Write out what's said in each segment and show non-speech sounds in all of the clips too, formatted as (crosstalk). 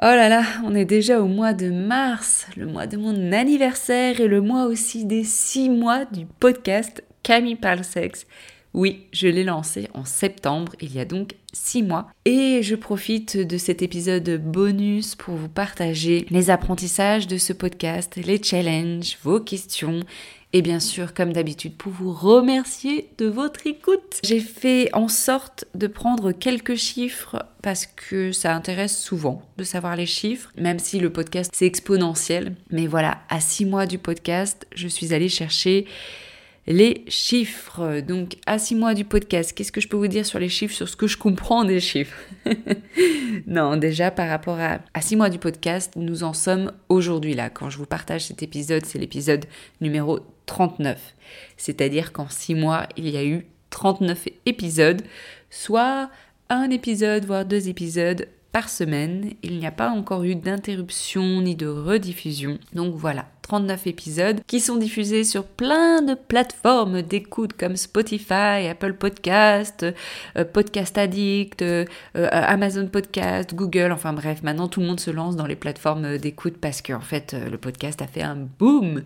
Oh là là, on est déjà au mois de mars, le mois de mon anniversaire et le mois aussi des six mois du podcast Camille parle sexe. Oui, je l'ai lancé en septembre, il y a donc six mois. Et je profite de cet épisode bonus pour vous partager les apprentissages de ce podcast, les challenges, vos questions et bien sûr, comme d'habitude, pour vous remercier de votre écoute. J'ai fait en sorte de prendre quelques chiffres parce que ça intéresse souvent de savoir les chiffres, même si le podcast c'est exponentiel. Mais voilà, à six mois du podcast, je suis allée chercher les chiffres. Donc, à six mois du podcast, qu'est-ce que je peux vous dire sur les chiffres, sur ce que je comprends des chiffres? (laughs) Non, déjà par rapport à, à six mois du podcast, nous en sommes aujourd'hui là. Quand je vous partage cet épisode, c'est l'épisode numéro 39. C'est-à-dire qu'en six mois, il y a eu 39 épisodes, soit un épisode, voire deux épisodes par semaine. Il n'y a pas encore eu d'interruption ni de rediffusion. Donc voilà, 39 épisodes qui sont diffusés sur plein de plateformes d'écoute comme Spotify, Apple Podcast, euh, Podcast Addict, euh, euh, Amazon Podcast, Google, enfin bref, maintenant tout le monde se lance dans les plateformes d'écoute parce qu'en fait le podcast a fait un boom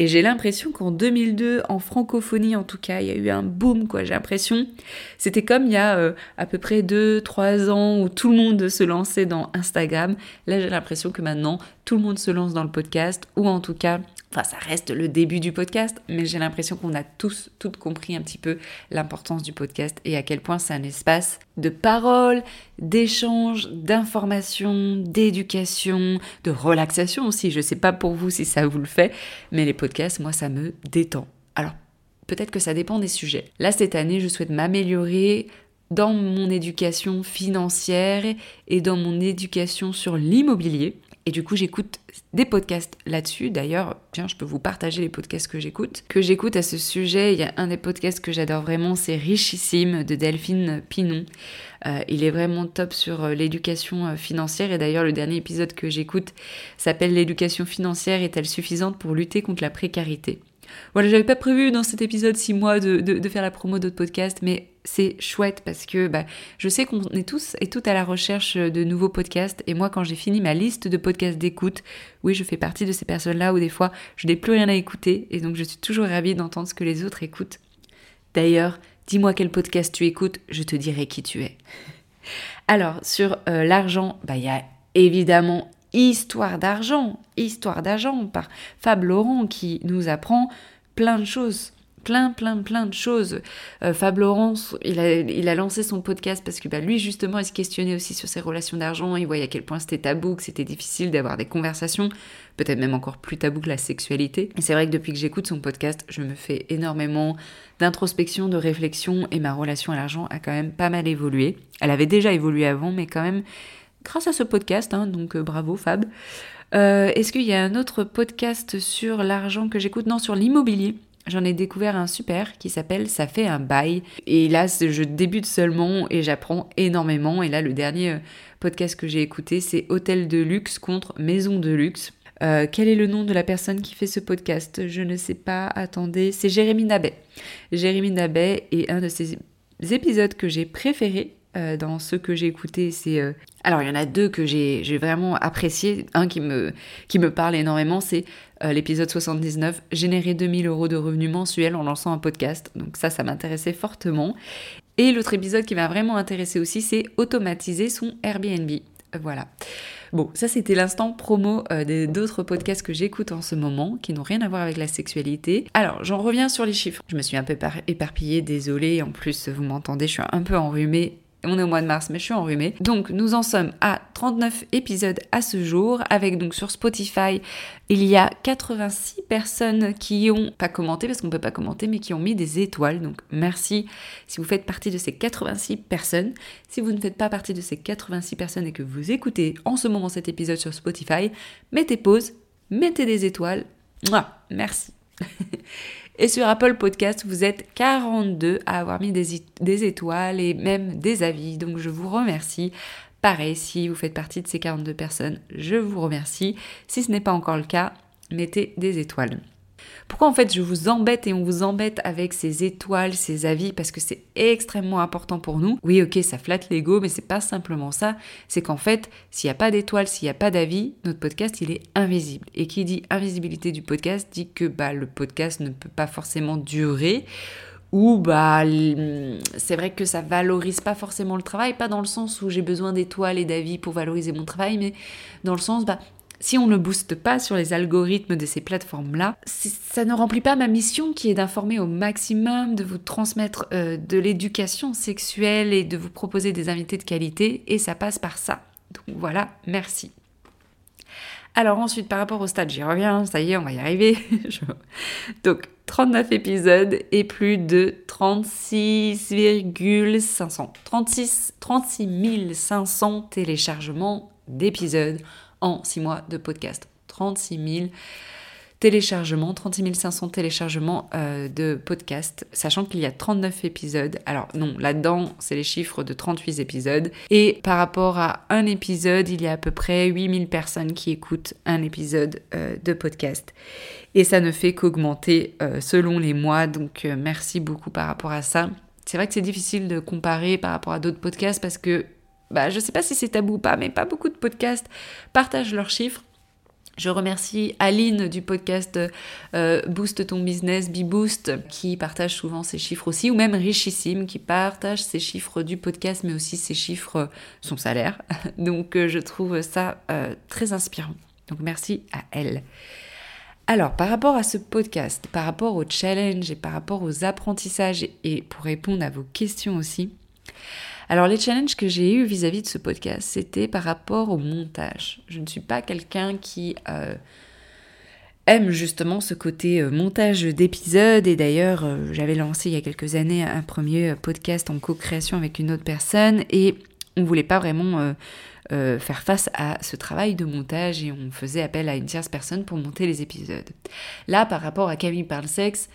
et j'ai l'impression qu'en 2002, en francophonie en tout cas, il y a eu un boom, quoi. J'ai l'impression, c'était comme il y a euh, à peu près 2-3 ans où tout le monde se lançait dans Instagram. Là, j'ai l'impression que maintenant, tout le monde se lance dans le podcast, ou en tout cas, Enfin, ça reste le début du podcast, mais j'ai l'impression qu'on a tous, toutes compris un petit peu l'importance du podcast et à quel point c'est un espace de parole, d'échange, d'information, d'éducation, de relaxation aussi. Je sais pas pour vous si ça vous le fait, mais les podcasts, moi, ça me détend. Alors, peut-être que ça dépend des sujets. Là, cette année, je souhaite m'améliorer dans mon éducation financière et dans mon éducation sur l'immobilier. Et du coup, j'écoute des podcasts là-dessus. D'ailleurs, tiens, je peux vous partager les podcasts que j'écoute. Que j'écoute à ce sujet, il y a un des podcasts que j'adore vraiment, c'est Richissime de Delphine Pinon. Euh, il est vraiment top sur euh, l'éducation euh, financière. Et d'ailleurs, le dernier épisode que j'écoute s'appelle L'éducation financière est-elle suffisante pour lutter contre la précarité? Voilà, j'avais pas prévu dans cet épisode 6 mois de, de, faire la promo d'autres podcasts, mais c'est chouette parce que bah, je sais qu'on est tous et toutes à la recherche de nouveaux podcasts. Et moi, quand j'ai fini ma liste de podcasts d'écoute, oui, je fais partie de ces personnes-là où des fois, je n'ai plus rien à écouter. Et donc, je suis toujours ravie d'entendre ce que les autres écoutent. D'ailleurs, dis-moi quel podcast tu écoutes, je te dirai qui tu es. (laughs) Alors, sur euh, l'argent, bah, il y a évidemment Histoire d'argent, Histoire d'argent par Fab Laurent qui nous apprend plein de choses plein, plein, plein de choses. Euh, Fab Laurence, il a, il a lancé son podcast parce que bah, lui, justement, il se questionnait aussi sur ses relations d'argent. Il voyait à quel point c'était tabou, que c'était difficile d'avoir des conversations, peut-être même encore plus tabou que la sexualité. C'est vrai que depuis que j'écoute son podcast, je me fais énormément d'introspection, de réflexion, et ma relation à l'argent a quand même pas mal évolué. Elle avait déjà évolué avant, mais quand même, grâce à ce podcast, hein, donc euh, bravo Fab. Euh, est-ce qu'il y a un autre podcast sur l'argent que j'écoute? Non, sur l'immobilier j'en ai découvert un super qui s'appelle Ça fait un bail. Et là, je débute seulement et j'apprends énormément. Et là, le dernier euh, podcast que j'ai écouté, c'est Hôtel de luxe contre Maison de luxe. Euh, quel est le nom de la personne qui fait ce podcast? Je ne sais pas. Attendez, c'est Jérémy Nabet. Jérémy Nabet est un de ces épisodes que j'ai préférés euh, dans ceux que j'ai écoutés, c'est... Euh, alors, il y en a deux que j'ai vraiment apprécié. Un qui me, qui me parle énormément, c'est euh, l'épisode 79, Générer 2000 euros de revenus mensuels en lançant un podcast. Donc ça, ça m'intéressait fortement. Et l'autre épisode qui m'a vraiment intéressé aussi, c'est Automatiser son Airbnb. Voilà. Bon, ça c'était l'instant promo euh, des d'autres podcasts que j'écoute en ce moment, qui n'ont rien à voir avec la sexualité. Alors, j'en reviens sur les chiffres. Je me suis un peu éparpillée, désolée. En plus, vous m'entendez, je suis un peu enrhumée on est au mois de mars, mais je suis enrhumée. Donc, nous en sommes à 39 épisodes à ce jour, avec donc sur Spotify, il y a 86 personnes qui ont pas commenté, parce qu'on peut pas commenter, mais qui ont mis des étoiles. Donc, merci si vous faites partie de ces 86 personnes. Si vous ne faites pas partie de ces 86 personnes et que vous écoutez en ce moment cet épisode sur Spotify, mettez pause, mettez des étoiles. Mouah, merci. (laughs) Et sur Apple Podcast, vous êtes 42 à avoir mis des, étoiles et même des avis. Donc je vous remercie. Pareil, si vous faites partie de ces 42 personnes, je vous remercie. Si ce n'est pas encore le cas, mettez des étoiles. Pourquoi en fait je vous embête et on vous embête avec ces étoiles, ces avis? Parce que c'est extrêmement important pour nous. Oui, ok, ça flatte l'ego, mais c'est pas simplement ça. C'est qu'en fait, s'il n'y a pas d'étoiles, s'il n'y a pas d'avis, notre podcast il est invisible. Et qui dit invisibilité du podcast dit que bah, le podcast ne peut pas forcément durer ou bah c'est vrai que ça valorise pas forcément le travail, pas dans le sens où j'ai besoin d'étoiles et d'avis pour valoriser mon travail, mais dans le sens bah si on ne booste pas sur les algorithmes de ces plateformes-là, ça ne remplit pas ma mission qui est d'informer au maximum, de vous transmettre euh, de l'éducation sexuelle et de vous proposer des invités de qualité, et ça passe par ça. Donc voilà, merci. Alors ensuite, par rapport au stade, j'y reviens, ça y est, on va y arriver. (laughs) Donc 39 épisodes et plus de 36,500, 36, 36 500 téléchargements d'épisodes en 6 mois de podcast. 36 000 téléchargements, 36 500 téléchargements euh, de podcast, sachant qu'il y a 39 épisodes. Alors non, là-dedans, c'est les chiffres de 38 épisodes. Et par rapport à un épisode, il y a à peu près 8000 personnes qui écoutent un épisode euh, de podcast. Et ça ne fait qu'augmenter euh, selon les mois, donc merci beaucoup par rapport à ça. C'est vrai que c'est difficile de comparer par rapport à d'autres podcasts parce que bah, je ne sais pas si c'est tabou ou pas, mais pas beaucoup de podcasts partagent leurs chiffres. Je remercie Aline du podcast euh, Boost ton business, BeBoost, qui partage souvent ses chiffres aussi, ou même Richissime, qui partage ses chiffres du podcast, mais aussi ses chiffres, son salaire. (laughs) Donc euh, je trouve ça euh, très inspirant. Donc merci à elle. Alors, par rapport à ce podcast, par rapport au challenge et par rapport aux apprentissages, et pour répondre à vos questions aussi, alors les challenges que j'ai eus vis-à-vis de ce podcast, c'était par rapport au montage. Je ne suis pas quelqu'un qui euh, aime justement ce côté euh, montage d'épisodes et d'ailleurs euh, j'avais lancé il y a quelques années un premier podcast en co-création avec une autre personne et on voulait pas vraiment faire face à ce travail de montage et on faisait appel à une tierce personne pour monter les épisodes. Là, par rapport à Camille parle sexe,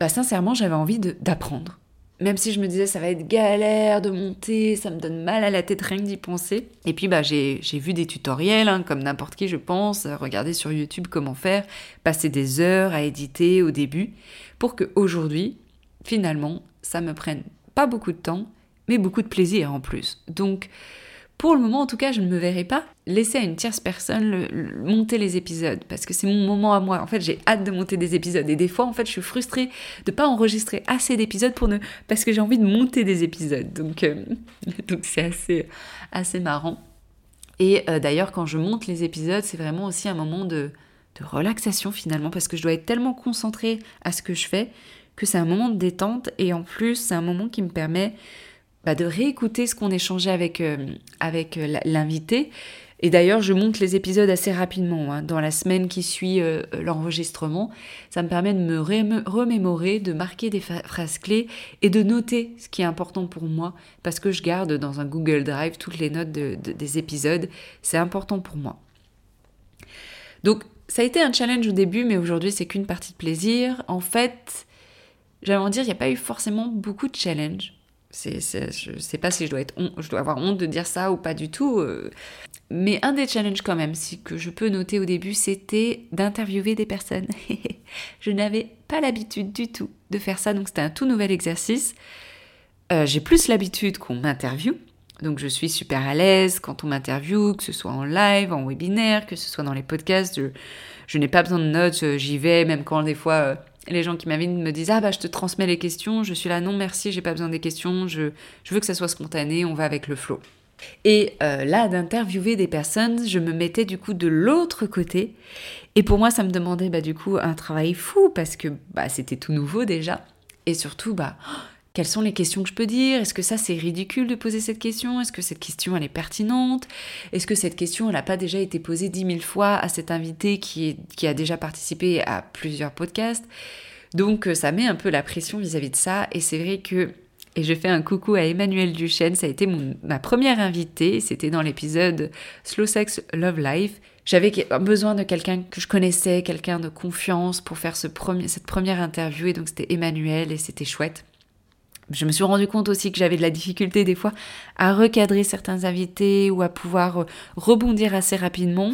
bah sincèrement, j'avais envie d'apprendre même si je me disais ça va être galère de monter, ça me donne mal à la tête rien que d'y penser. Et puis bah j'ai vu des tutoriels, hein, comme n'importe qui je pense, regarder sur YouTube comment faire, passer des heures à éditer au début, pour que aujourd'hui, finalement, ça me prenne pas beaucoup de temps, mais beaucoup de plaisir en plus. Donc, pour le moment, en tout cas, je ne me verrai pas laisser à une tierce personne monter les épisodes parce que c'est mon moment à moi. En fait, j'ai hâte de monter des épisodes et des fois, en fait, je suis frustrée de pas enregistrer assez d'épisodes pour ne parce que j'ai envie de monter des épisodes. Donc, euh, (laughs) c'est assez assez marrant. Et euh, d'ailleurs, quand je monte les épisodes, c'est vraiment aussi un moment de, de relaxation finalement parce que je dois être tellement concentrée à ce que je fais que c'est un moment de détente et en plus, c'est un moment qui me permet bah, de réécouter ce qu'on échangeait avec, euh, avec euh, l'invité. Et d'ailleurs, je monte les épisodes assez rapidement, hein, dans la semaine qui suit euh, l'enregistrement. Ça me permet de me remémorer, de marquer des phrases clés et de noter ce qui est important pour moi, parce que je garde dans un Google Drive toutes les notes des épisodes. C'est important pour moi. Donc, ça a été un challenge au début, mais aujourd'hui, c'est qu'une partie de plaisir. En fait, j'allais en dire, il n'y a pas eu forcément beaucoup de challenges je ne sais pas si je dois, être je dois avoir honte de dire ça ou pas du tout. Euh. Mais un des challenges quand même, si que je peux noter au début, c'était d'interviewer des personnes. (laughs) je n'avais pas l'habitude du tout de faire ça, donc c'était un tout nouvel exercice. Euh, j'ai plus l'habitude qu'on m'interviewe, donc je suis super à l'aise quand on m'interviewe, que ce soit en live, en webinaire, que ce soit dans les podcasts. Je, je n'ai pas besoin de notes, j'y vais, même quand des fois euh, les gens qui m'invitent me disent Ah bah je te transmets les questions. Je suis là, non merci, j'ai pas besoin des questions. Je, veux que ça soit spontané, on va avec le flow. Et euh, là, d'interviewer des personnes, je me mettais du coup de l'autre côté. Et pour moi, ça me demandait bah, du coup un travail fou parce que bah, c'était tout nouveau déjà. Et surtout, bah, quelles sont les questions que je peux dire? Est-ce que ça c'est ridicule de poser cette question? Est-ce que cette question elle est pertinente? Est-ce que cette question elle n'a pas déjà été posée dix mille fois à cet invité qui, qui a déjà participé à plusieurs podcasts? Donc euh, ça met un peu la pression vis-à-vis de ça. Et c'est vrai que et je fais un coucou à Emmanuel Duchesne, ça a été ma première invitée, c'était dans l'épisode Slow Sex Love Life. J'avais besoin de quelqu'un que je connaissais, quelqu'un de confiance pour faire ce cette première interview. Et donc c'était Emmanuel et c'était chouette. Je me suis rendu compte aussi que j'avais de la difficulté des fois à recadrer certains invités ou à pouvoir euh, rebondir assez rapidement.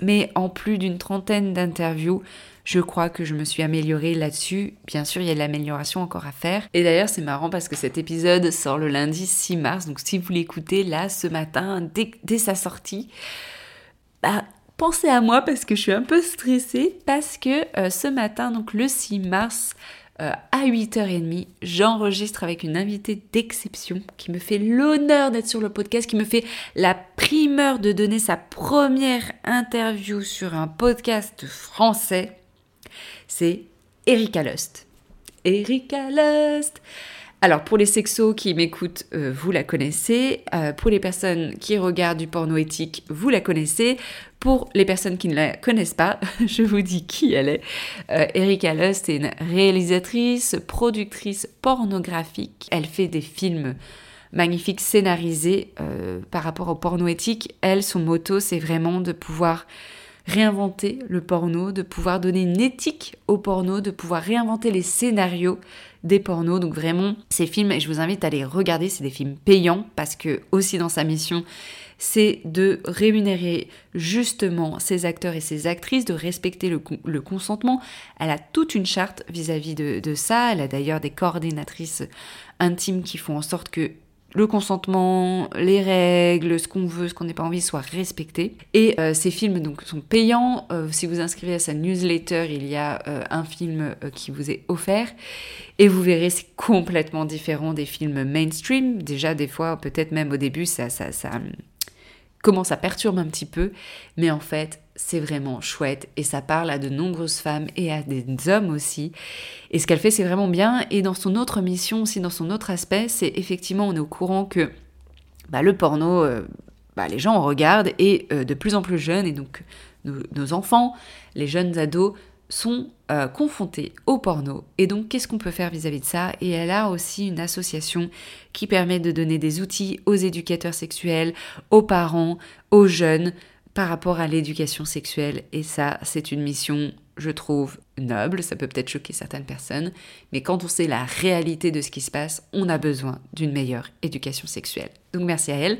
Mais en plus d'une trentaine d'interviews, je crois que je me suis améliorée là-dessus. Bien sûr, il y a de l'amélioration encore à faire. Et d'ailleurs, c'est marrant parce que cet épisode sort le lundi 6 mars. Donc si vous l'écoutez là, ce matin, dès, sa sortie, bah, pensez à moi parce que je suis un peu stressée. Parce que euh, ce matin, donc le 6 mars, euh, à 8h30, j'enregistre avec une invitée d'exception qui me fait l'honneur d'être sur le podcast, qui me fait la primeur de donner sa première interview sur un podcast français. C'est Erika Lust. Erika Lust alors pour les sexos qui m'écoutent, euh, vous la connaissez. Euh, pour les personnes qui regardent du porno éthique, vous la connaissez. Pour les personnes qui ne la connaissent pas, (laughs) je vous dis qui elle est. Euh, Erika Lust est une réalisatrice, productrice pornographique. Elle fait des films magnifiques scénarisés par rapport au porno éthique. Elle, son motto, c'est vraiment de pouvoir réinventer le porno, de pouvoir donner une éthique au porno, de pouvoir réinventer les scénarios des pornos. Donc vraiment, ces films, et je vous invite à les regarder, c'est des films payants parce que aussi dans sa mission, c'est de rémunérer justement ces acteurs et ces actrices, de respecter le, consentement. Elle a toute une charte vis-à-vis de, de ça. Elle a d'ailleurs des coordinatrices intimes qui font en sorte que le consentement, les règles, ce qu'on veut, ce qu'on n'a pas envie soit respecté. Et euh, ces films donc sont payants. Euh, si vous inscrivez à sa newsletter, il y a euh, un film qui vous est offert. Et vous verrez, c'est complètement différent des films mainstream. Déjà, des fois, peut-être même au début, ça, ça, ça comment ça perturbe un petit peu. Mais en fait, c'est vraiment chouette et ça parle à de nombreuses femmes et à des hommes aussi. Et ce qu'elle fait, c'est vraiment bien. Et dans son autre mission aussi, dans son autre aspect, c'est effectivement, on est au courant que bah, le porno, euh, bah, les gens en regardent et euh, de plus en plus jeunes, et donc nos, enfants, les jeunes ados, sont euh, confrontés au porno. Et donc, qu'est-ce qu'on peut faire vis-à-vis -vis de ça? Et elle a aussi une association qui permet de donner des outils aux éducateurs sexuels, aux parents, aux jeunes, par rapport à l'éducation sexuelle. Et ça, c'est une mission, je trouve, noble. Ça peut peut-être choquer certaines personnes, mais quand on sait la réalité de ce qui se passe, on a besoin d'une meilleure éducation sexuelle. Donc merci à elle.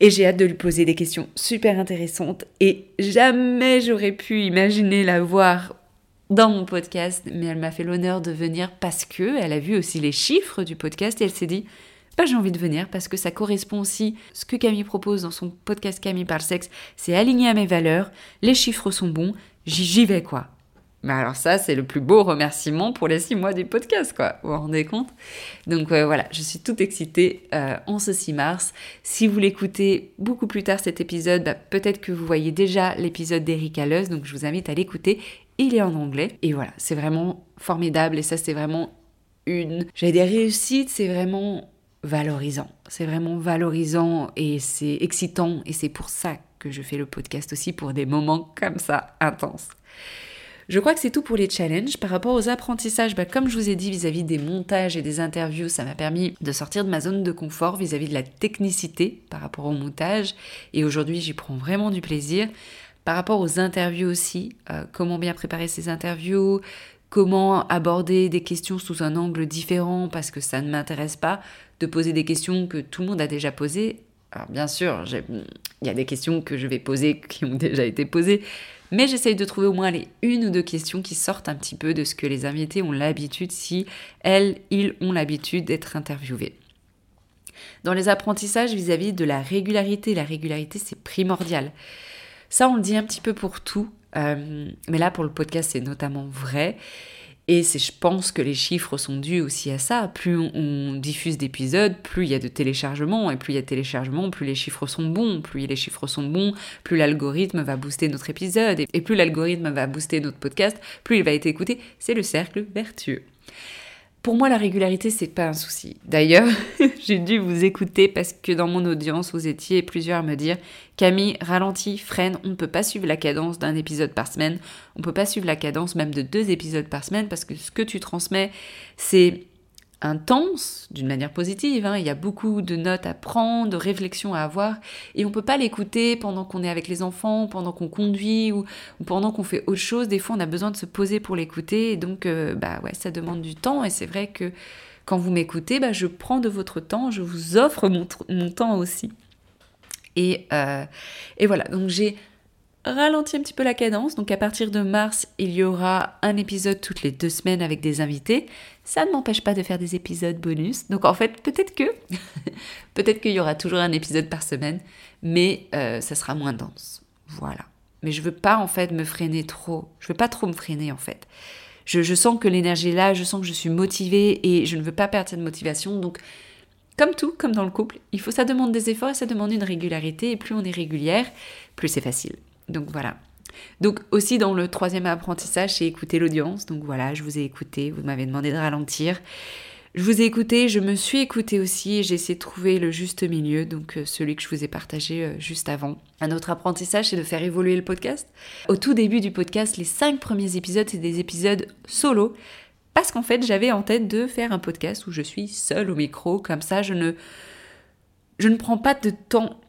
Et j'ai hâte de lui poser des questions super intéressantes. Et jamais j'aurais pu imaginer la voir dans mon podcast, mais elle m'a fait l'honneur de venir parce que elle a vu aussi les chiffres du podcast et elle s'est dit bah, j'ai envie de venir parce que ça correspond aussi ce que Camille propose dans son podcast Camille parle sexe, c'est aligné à mes valeurs, les chiffres sont bons, j'y vais quoi. Mais alors ça, c'est le plus beau remerciement pour les six mois du podcast, quoi. Vous vous rendez compte? Donc euh, voilà, je suis toute excitée euh, en ce 6 mars. Si vous l'écoutez beaucoup plus tard cet épisode, bah, peut-être que vous voyez déjà l'épisode d'Eric Alleuse, donc je vous invite à l'écouter. Il est en anglais. Et voilà, c'est vraiment formidable et ça, c'est vraiment une... J'allais dire réussite, c'est vraiment valorisant. C'est vraiment valorisant et c'est excitant et c'est pour ça que je fais le podcast aussi, pour des moments comme ça intenses. Je crois que c'est tout pour les challenges. Par rapport aux apprentissages, bah, comme je vous ai dit vis-à-vis des montages et des interviews, ça m'a permis de sortir de ma zone de confort vis-à-vis de la technicité par rapport au montage. Et aujourd'hui, j'y prends vraiment du plaisir. Par rapport aux interviews aussi, euh, comment bien préparer ces interviews, comment aborder des questions sous un angle différent parce que ça ne m'intéresse pas de poser des questions que tout le monde a déjà posées. Alors bien sûr, il y a des questions que je vais poser (laughs) qui ont déjà été posées, mais j'essaye de trouver au moins une ou deux questions qui sortent un petit peu de ce que les invités ont l'habitude, si elles, ils ont l'habitude d'être interviewés. Dans les apprentissages vis-à-vis de la régularité, la régularité c'est primordial. Ça on le dit un petit peu pour tout, euh, mais là pour le podcast c'est notamment vrai. Et je pense que les chiffres sont dus aussi à ça. Plus on, diffuse d'épisodes, plus il y a de téléchargements. Et plus il y a de téléchargements, plus les chiffres sont bons. Plus les chiffres sont bons, plus l'algorithme va booster notre épisode. et plus l'algorithme va booster notre podcast, plus il va être écouté. C'est le cercle vertueux. Pour moi, la régularité, c'est pas un souci. D'ailleurs, (laughs) j'ai dû vous écouter parce que dans mon audience, vous étiez plusieurs à me dire Camille, ralentis, freine, on ne peut pas suivre la cadence d'un épisode par semaine, on ne peut pas suivre la cadence même de deux épisodes par semaine parce que ce que tu transmets, c'est intense d'une manière positive. Hein. Il y a beaucoup de notes à prendre, de réflexions à avoir, et on peut pas l'écouter pendant qu'on est avec les enfants, pendant qu'on conduit ou, pendant qu'on fait autre chose. Des fois, on a besoin de se poser pour l'écouter, et donc euh, bah ouais, ça demande du temps. Et c'est vrai que quand vous m'écoutez, bah, je prends de votre temps, je vous offre mon, temps aussi. Et, euh, et voilà, donc j'ai ralentit un petit peu la cadence. Donc à partir de mars, il y aura un épisode toutes les deux semaines avec des invités. Ça ne m'empêche pas de faire des épisodes bonus. Donc en fait, peut-être que, (laughs) peut-être qu'il y aura toujours un épisode par semaine, mais euh, ça sera moins dense. Voilà. Mais je veux pas en fait me freiner trop. Je veux pas trop me freiner en fait. Je, sens que l'énergie est là, je sens que je suis motivée et je ne veux pas perdre cette motivation. Donc comme tout, comme dans le couple, il faut ça demande des efforts et ça demande une régularité. Et plus on est régulière, plus c'est facile. Donc voilà. Donc aussi dans le troisième apprentissage, c'est écouter l'audience. Donc voilà, je vous ai écouté, vous m'avez demandé de ralentir. Je vous ai écouté, je me suis écouté aussi j'ai essayé de trouver le juste milieu, donc euh, celui que je vous ai partagé euh, juste avant. Un autre apprentissage, c'est de faire évoluer le podcast. Au tout début du podcast, les cinq premiers épisodes, c'est des épisodes solo. Parce qu'en fait, j'avais en tête de faire un podcast où je suis seule au micro, comme ça je ne, je ne prends pas de temps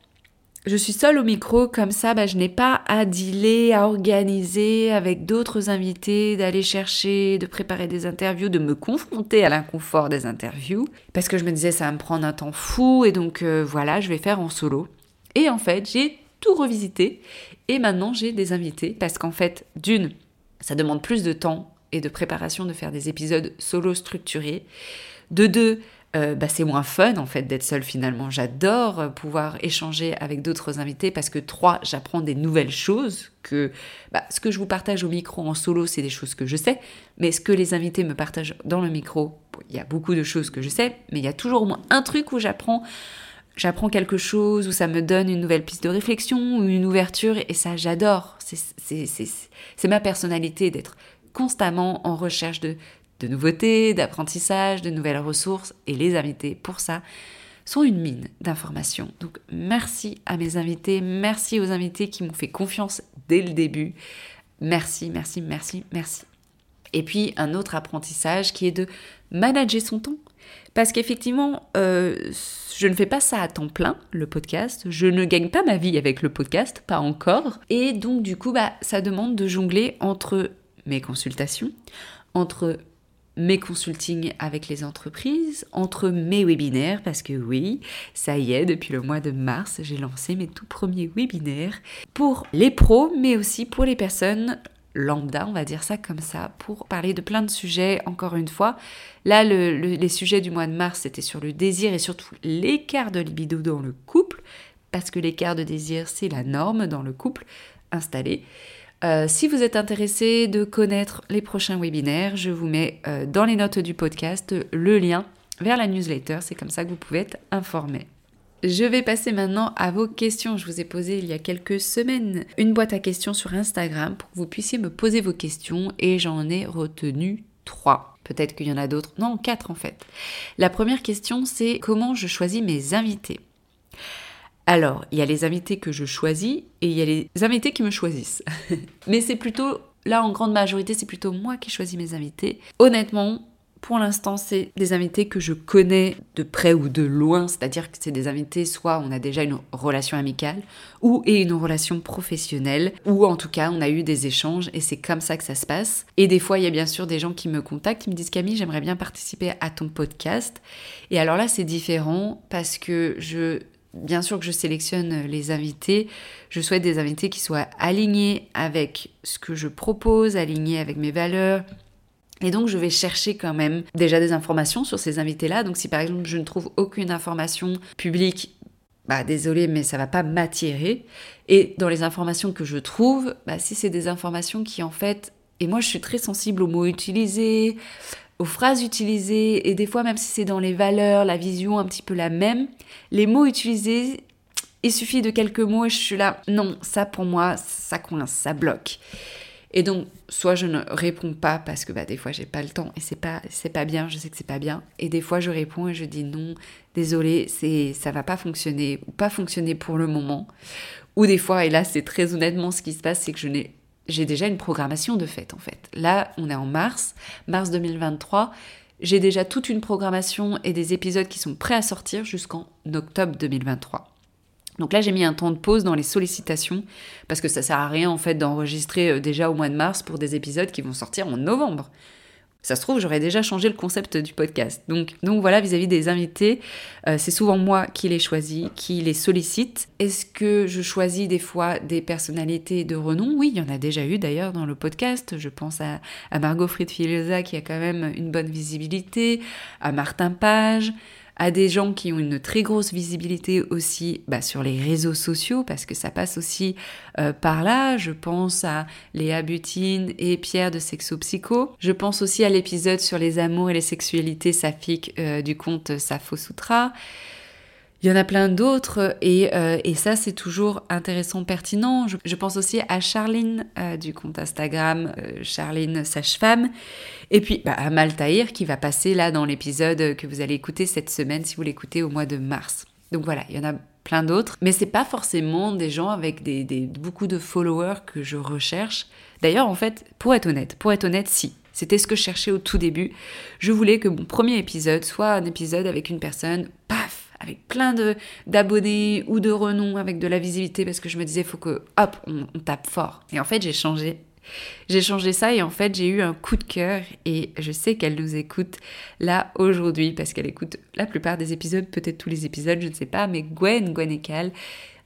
je suis seule au micro, comme ça, bah, je n'ai pas à dealer, à organiser avec d'autres invités, d'aller chercher, de préparer des interviews, de me confronter à l'inconfort des interviews, parce que je me disais ça va me prendre un temps fou, et donc euh, voilà, je vais faire en solo. Et en fait, j'ai tout revisité, et maintenant j'ai des invités, parce qu'en fait, d'une, ça demande plus de temps et de préparation de faire des épisodes solo structurés. De deux, euh, bah, c'est moins fun en fait d'être seule finalement. J'adore euh, pouvoir échanger avec d'autres invités parce que trois, j'apprends des nouvelles choses que bah, ce que je vous partage au micro en solo, c'est des choses que je sais, mais ce que les invités me partagent dans le micro, il y a beaucoup de choses que je sais, mais il y a toujours au moins un truc où j'apprends j'apprends quelque chose, où ça me donne une nouvelle piste de réflexion ou une ouverture, et ça j'adore. C'est ma personnalité d'être constamment en recherche de, de nouveautés, d'apprentissage, de nouvelles ressources, et les invités, pour ça, sont une mine d'informations. Donc merci à mes invités, merci aux invités qui m'ont fait confiance dès le début. Merci, merci, merci, merci. Et puis un autre apprentissage qui est de manager son temps. Parce qu'effectivement, euh, je ne fais pas ça à temps plein, le podcast. Je ne gagne pas ma vie avec le podcast, pas encore. Et donc, du coup, bah, ça demande de jongler entre mes consultations, entre mes consultings avec les entreprises, entre mes webinaires, parce que oui, ça y est, depuis le mois de mars, j'ai lancé mes tout premiers webinaires pour les pros, mais aussi pour les personnes lambda, on va dire ça comme ça, pour parler de plein de sujets, encore une fois. Là, les sujets du mois de mars, c'était sur le désir et surtout l'écart de libido dans le couple, parce que l'écart de désir, c'est la norme dans le couple installé. Euh, si vous êtes intéressé de connaître les prochains webinaires, je vous mets euh, dans les notes du podcast le lien vers la newsletter. C'est comme ça que vous pouvez être informé. Je vais passer maintenant à vos questions. Je vous ai posé il y a quelques semaines une boîte à questions sur Instagram pour que vous puissiez me poser vos questions et j'en ai retenu trois. Peut-être qu'il y en a d'autres. Non, quatre en fait. La première question, c'est comment je choisis mes invités? Alors, il y a les invités que je choisis et il y a les invités qui me choisissent. (laughs) Mais c'est plutôt, là en grande majorité, c'est plutôt moi qui choisis mes invités. Honnêtement, pour l'instant, c'est des invités que je connais de près ou de loin, c'est-à-dire que c'est des invités, soit on a déjà une relation amicale, ou et une relation professionnelle, ou en tout cas on a eu des échanges et c'est comme ça que ça se passe. Et des fois, il y a bien sûr des gens qui me contactent, qui me disent Camille, j'aimerais bien participer à ton podcast. Et alors là, c'est différent parce que je bien sûr que je sélectionne les invités, je souhaite des invités qui soient alignés avec ce que je propose, alignés avec mes valeurs. Et donc je vais chercher quand même déjà des informations sur ces invités-là. Donc si par exemple je ne trouve aucune information publique, bah désolé mais ça va pas m'attirer. Et dans les informations que je trouve, bah, si c'est des informations qui en fait et moi je suis très sensible aux mots utilisés, aux phrases utilisées, et des fois même si c'est dans les valeurs, la vision un petit peu la même, les mots utilisés, il suffit de quelques mots et je suis là, non, ça pour moi, ça coince, ça bloque. Et donc, soit je ne réponds pas parce que bah, des fois j'ai pas le temps et c'est pas c'est pas bien, je sais que c'est pas bien. Et des fois je réponds et je dis non, désolé, c'est ça va pas fonctionner ou pas fonctionner pour le moment. Ou des fois, et là c'est très honnêtement ce qui se passe, c'est que je n'ai j'ai déjà une programmation de fête en fait. Là, on est en mars, mars 2023. J'ai déjà toute une programmation et des épisodes qui sont prêts à sortir jusqu'en octobre 2023. Donc là, j'ai mis un temps de pause dans les sollicitations parce que ça sert à rien en fait d'enregistrer euh, déjà au mois de mars pour des épisodes qui vont sortir en novembre. Ça se trouve, j'aurais déjà changé le concept du podcast. Donc, donc voilà, vis-à-vis des invités, euh, c'est souvent moi qui les choisis, qui les sollicite. Est-ce que je choisis des fois des personnalités de renom? Oui, il y en a déjà eu d'ailleurs dans le podcast. Je pense à, Margot Fried-Filiosa qui a quand même une bonne visibilité, à Martin Page, à des gens qui ont une très grosse visibilité aussi bah, sur les réseaux sociaux, parce que ça passe aussi euh, par là. Je pense à Léa Butine et Pierre de Sexo Psycho. Je pense aussi à l'épisode sur les amours et les sexualités saphiques euh, du conte Safo Sutra. Il y en a plein d'autres et, euh, ça c'est toujours intéressant, pertinent. Je, pense aussi à Charline euh, du compte Instagram euh, Charline Sage-Femme et puis bah, à Maltaïr qui va passer là dans l'épisode que vous allez écouter cette semaine si vous l'écoutez au mois de mars. Donc voilà, il y en a plein d'autres, mais c'est pas forcément des gens avec beaucoup de followers que je recherche. D'ailleurs en fait, pour être honnête, pour être honnête, si. C'était ce que je cherchais au tout début. Je voulais que mon premier épisode soit un épisode avec une personne, paf, avec plein de d'abonnés ou de renom avec de la visibilité parce que je me disais faut que hop on, tape fort. Et en fait j'ai changé. J'ai changé ça et en fait j'ai eu un coup de cœur et je sais qu'elle nous écoute là aujourd'hui parce qu'elle écoute la plupart des épisodes, peut-être tous les épisodes, je ne sais pas, mais Gwen, Gwen et Cal,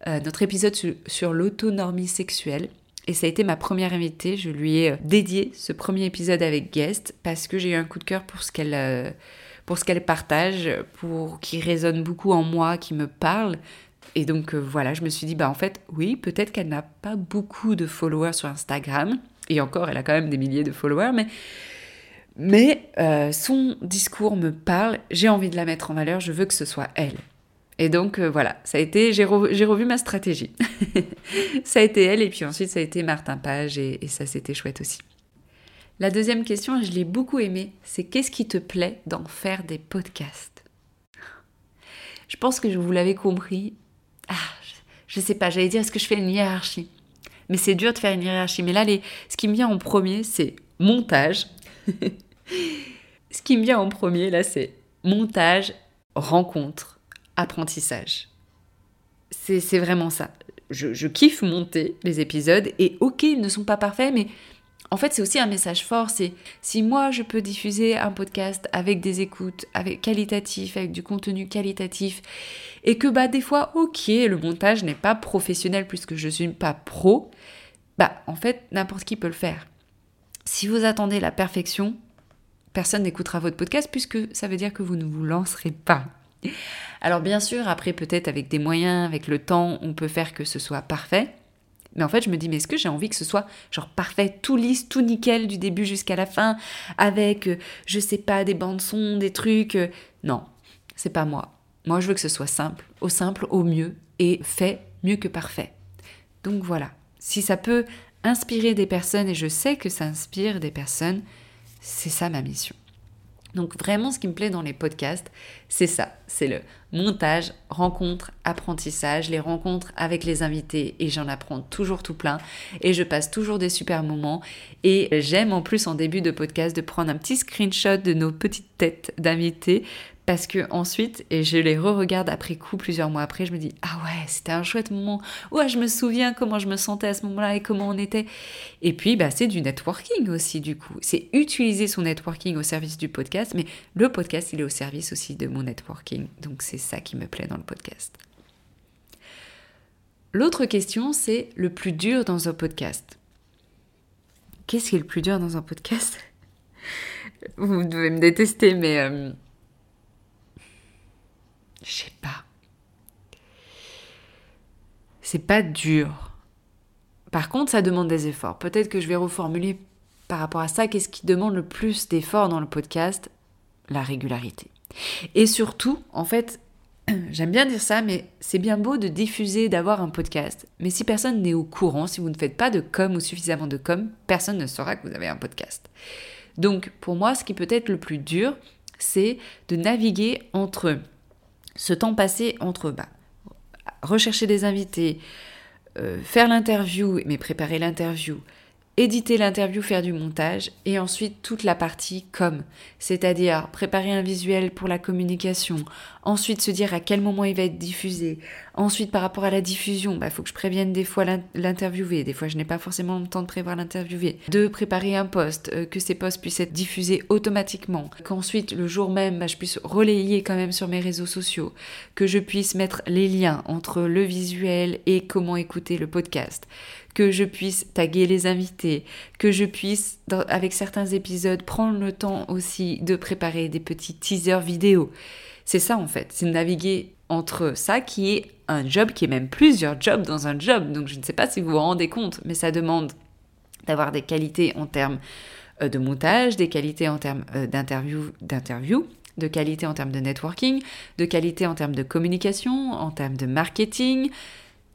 euh, notre épisode sur, sur l'autonomie sexuelle. Et ça a été ma première invitée, je lui ai euh, dédié ce premier épisode avec guest parce que j'ai eu un coup de cœur pour ce qu'elle... Euh, pour ce qu'elle partage, pour qui résonne beaucoup en moi, qui me parle. Et donc euh, voilà, je me suis dit, bah en fait, oui, peut-être qu'elle n'a pas beaucoup de followers sur Instagram, et encore, elle a quand même des milliers de followers, mais, mais euh, son discours me parle, j'ai envie de la mettre en valeur, je veux que ce soit elle. Et donc euh, voilà, ça a été, j'ai revu, ma stratégie. (laughs) ça a été elle, et puis ensuite ça a été Martin Page, et ça c'était chouette aussi. La deuxième question, je l'ai beaucoup aimée, c'est qu'est-ce qui te plaît d'en faire des podcasts? Je pense que vous l'avez compris. Ah, je, ne sais pas, j'allais dire est-ce que je fais une hiérarchie? Mais c'est dur de faire une hiérarchie. Mais là, ce qui me vient en premier, c'est montage. (laughs) ce qui me vient en premier, là, c'est montage, rencontre, apprentissage. C'est vraiment ça. Je, je, kiffe monter les épisodes et ok, ils ne sont pas parfaits, mais en fait, c'est aussi un message fort, c'est si moi je peux diffuser un podcast avec des écoutes, avec qualitatif, avec du contenu qualitatif, et que bah des fois, ok, le montage n'est pas professionnel puisque je suis pas pro, bah en fait n'importe qui peut le faire. Si vous attendez la perfection, personne n'écoutera votre podcast puisque ça veut dire que vous ne vous lancerez pas. Alors bien sûr, après peut-être avec des moyens, avec le temps, on peut faire que ce soit parfait. Mais en fait, je me dis, mais est-ce que j'ai envie que ce soit genre parfait, tout lisse, tout nickel du début jusqu'à la fin, avec, euh, je sais pas, des bandes son, des trucs euh, Non, c'est pas moi. Moi, je veux que ce soit simple, au simple, au mieux, et fait mieux que parfait. Donc voilà, si ça peut inspirer des personnes, et je sais que ça inspire des personnes, c'est ça ma mission. Donc vraiment, ce qui me plaît dans les podcasts, c'est ça, c'est le montage, rencontre, apprentissage, les rencontres avec les invités et j'en apprends toujours tout plein. Et je passe toujours des super moments. Et j'aime en plus en début de podcast de prendre un petit screenshot de nos petites têtes d'invités parce que ensuite, et je les re-regarde après coup, plusieurs mois après, je me dis ah ouais, c'était un chouette moment. Ouais, je me souviens comment je me sentais à ce moment-là et comment on était. Et puis, bah, c'est du networking aussi du coup. C'est utiliser son networking au service du podcast, mais le podcast, il est au service aussi de mon networking. Donc c'est ça qui me plaît dans le podcast. L'autre question, c'est le plus dur dans un podcast. Qu'est-ce qui est le plus dur dans un podcast? Vous devez me détester, mais euh, je sais pas. C'est pas dur. Par contre, ça demande des efforts. Peut-être que je vais reformuler par rapport à ça. Qu'est-ce qui demande le plus d'efforts dans le podcast? La régularité. Et surtout, en fait, (clears throat) j'aime bien dire ça, mais c'est bien beau de diffuser, d'avoir un podcast. Mais si personne n'est au courant, si vous ne faites pas de com ou suffisamment de com, personne ne saura que vous avez un podcast. Donc, pour moi, ce qui peut être le plus dur, c'est de naviguer entre ce temps passé entre bah, rechercher des invités, euh, faire l'interview, mais préparer l'interview, éditer l'interview, faire du montage, et ensuite toute la partie com, c'est-à-dire préparer un visuel pour la communication, ensuite se dire à quel moment il va être diffusé, ensuite par rapport à la diffusion, il bah, faut que je prévienne des fois l'interviewé, des fois je n'ai pas forcément le temps de prévoir l'interviewé, de préparer un poste, euh, que ces posts puissent être diffusés automatiquement, qu'ensuite le jour même bah, je puisse relayer quand même sur mes réseaux sociaux, que je puisse mettre les liens entre le visuel et comment écouter le podcast, que je puisse taguer les invités, que je puisse, avec certains épisodes, prendre le temps aussi de préparer des petits teasers vidéo. C'est ça en fait, c'est naviguer entre ça qui est un job qui est même plusieurs jobs dans un job. Donc je ne sais pas si vous vous rendez compte, mais ça demande d'avoir des qualités en termes euh, de montage, des qualités en termes euh, d'interview, d'interview, de qualité en termes de networking, de qualité en termes de communication, en termes de marketing.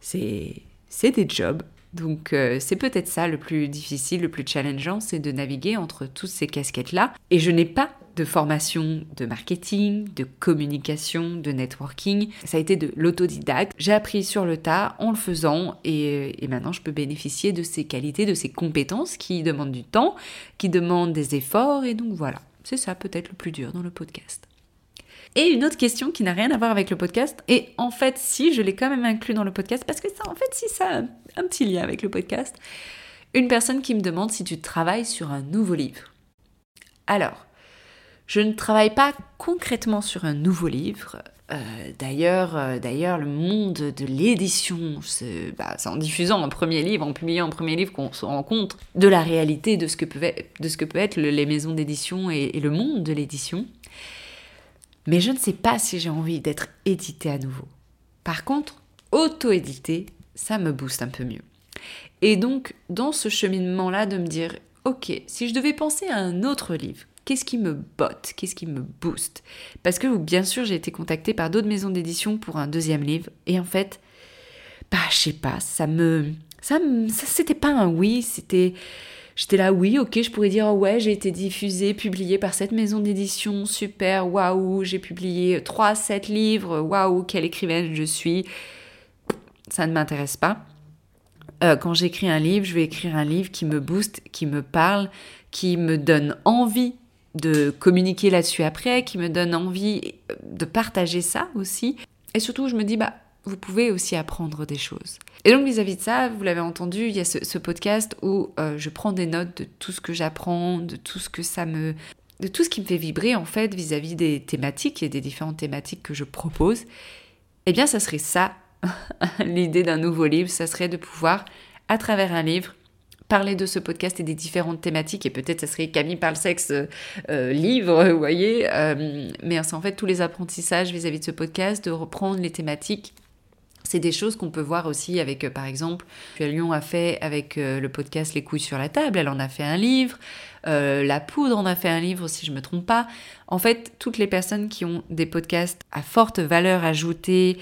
C'est c'est des jobs donc euh, c'est peut-être ça le plus difficile, le plus challengeant, c'est de naviguer entre toutes ces casquettes-là. Et je n'ai pas de formation de marketing, de communication, de networking. Ça a été de l'autodidacte. J'ai appris sur le tas en le faisant et, et, maintenant je peux bénéficier de ces qualités, de ces compétences qui demandent du temps, qui demandent des efforts et donc voilà. C'est ça peut-être le plus dur dans le podcast. Et une autre question qui n'a rien à voir avec le podcast, et en fait si, je l'ai quand même inclus dans le podcast, parce que ça, en fait si, ça a un petit lien avec le podcast. Une personne qui me demande si tu travailles sur un nouveau livre. Alors, je ne travaille pas concrètement sur un nouveau livre. Euh, d'ailleurs, euh, d'ailleurs, le monde de l'édition, c'est bah, en diffusant un premier livre, en publiant un premier livre qu'on se rend compte de la réalité de ce que peut être les maisons d'édition et, le monde de l'édition. Mais je ne sais pas si j'ai envie d'être édité à nouveau. Par contre, auto-édité, ça me booste un peu mieux. Et donc, dans ce cheminement-là, de me dire, ok, si je devais penser à un autre livre, qu'est-ce qui me botte, qu'est-ce qui me booste? Parce que, bien sûr, j'ai été contactée par d'autres maisons d'édition pour un deuxième livre, et en fait, bah, je sais pas, ça me... Ça, ça c'était pas un oui, c'était J'étais là, oui, ok, je pourrais dire, ouais, j'ai été diffusée, publiée par cette maison d'édition, super, waouh, j'ai publié 3, 7 livres, waouh, quelle écrivaine je suis. Ça ne m'intéresse pas. Euh, quand j'écris un livre, je vais écrire un livre qui me booste, qui me parle, qui me donne envie de communiquer là-dessus après, qui me donne envie de partager ça aussi. Et surtout, je me dis, bah, vous pouvez aussi apprendre des choses. Et donc vis-à-vis de ça, vous l'avez entendu, il y a ce, podcast où euh, je prends des notes de tout ce que j'apprends, de tout ce que ça me... de tout ce qui me fait vibrer en fait vis-à-vis des thématiques et des différentes thématiques que je propose. Eh bien, ça serait ça, (laughs) l'idée d'un nouveau livre, ça serait de pouvoir, à travers un livre, parler de ce podcast et des différentes thématiques, et peut-être ça serait Camille parle sexe livre, vous voyez, mais c'est en fait tous les apprentissages vis-à-vis -vis de ce podcast, de reprendre les thématiques c'est des choses qu'on peut voir aussi avec, euh, par exemple, Lyon a fait avec euh, le podcast Les couilles sur la table, elle en a fait un livre, euh, La poudre en a fait un livre si je ne me trompe pas. En fait, toutes les personnes qui ont des podcasts à forte valeur ajoutée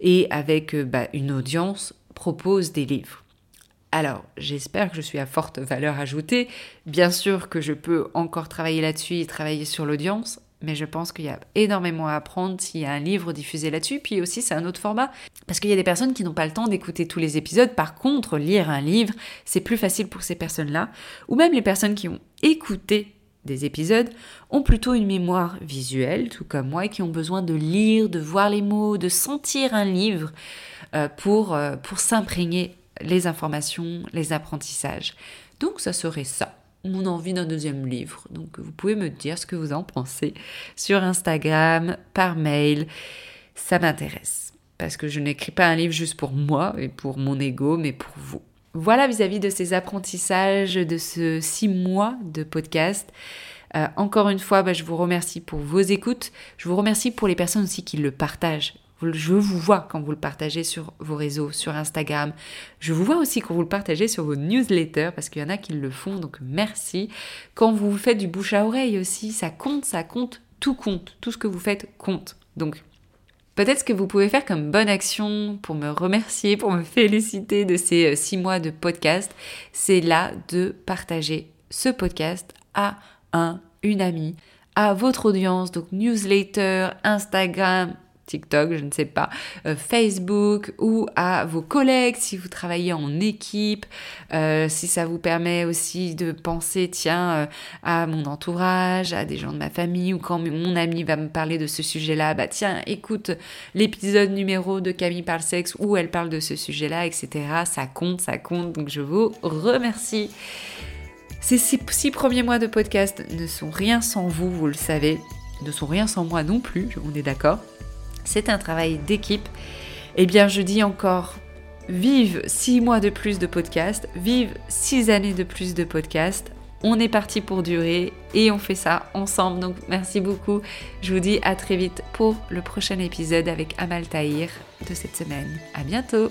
et avec bah, une audience proposent des livres. Alors, j'espère que je suis à forte valeur ajoutée. Bien sûr que je peux encore travailler là-dessus et travailler sur l'audience, mais je pense qu'il y a énormément à apprendre s'il y a un livre diffusé là-dessus. Puis aussi, c'est un autre format, parce qu'il y a des personnes qui n'ont pas le temps d'écouter tous les épisodes. Par contre, lire un livre, c'est plus facile pour ces personnes-là. Ou même les personnes qui ont écouté des épisodes ont plutôt une mémoire visuelle, tout comme moi, et qui ont besoin de lire, de voir les mots, de sentir un livre euh, pour, euh, pour s'imprégner les informations, les apprentissages. Donc, ça serait ça mon envie d'un deuxième livre. Donc vous pouvez me dire ce que vous en pensez sur Instagram, par mail. Ça m'intéresse. Parce que je n'écris pas un livre juste pour moi et pour mon ego, mais pour vous. Voilà vis-à-vis de ces apprentissages de ce six mois de podcast. Euh, encore une fois, bah, je vous remercie pour vos écoutes. Je vous remercie pour les personnes aussi qui le partagent. Je vous vois quand vous le partagez sur vos réseaux, sur Instagram. Je vous vois aussi quand vous le partagez sur vos newsletters, parce qu'il y en a qui le font, donc merci. Quand vous faites du bouche à oreille aussi, ça compte, ça compte, tout compte. Tout ce que vous faites compte. Donc, peut-être ce que vous pouvez faire comme bonne action pour me remercier, pour me féliciter de ces euh, six mois de podcast, c'est là de partager ce podcast à un, une amie, à votre audience, donc newsletter, Instagram, TikTok, je ne sais pas, euh, Facebook ou à vos collègues si vous travaillez en équipe, euh, si ça vous permet aussi de penser, tiens, euh, à mon entourage, à des gens de ma famille ou quand mon ami va me parler de ce sujet-là, bah tiens, écoute l'épisode numéro de Camille parle sexe où elle parle de ce sujet-là, etc. Ça compte, ça compte, donc je vous remercie. Ces six premiers mois de podcast ne sont rien sans vous, vous le savez, ne sont rien sans moi non plus, on est d'accord c'est un travail d'équipe. Eh bien, je dis encore, vive six mois de plus de podcast, vive six années de plus de podcast. On est parti pour durer et on fait ça ensemble. Donc merci beaucoup. Je vous dis à très vite pour le prochain épisode avec Amal Tahir de cette semaine. À bientôt.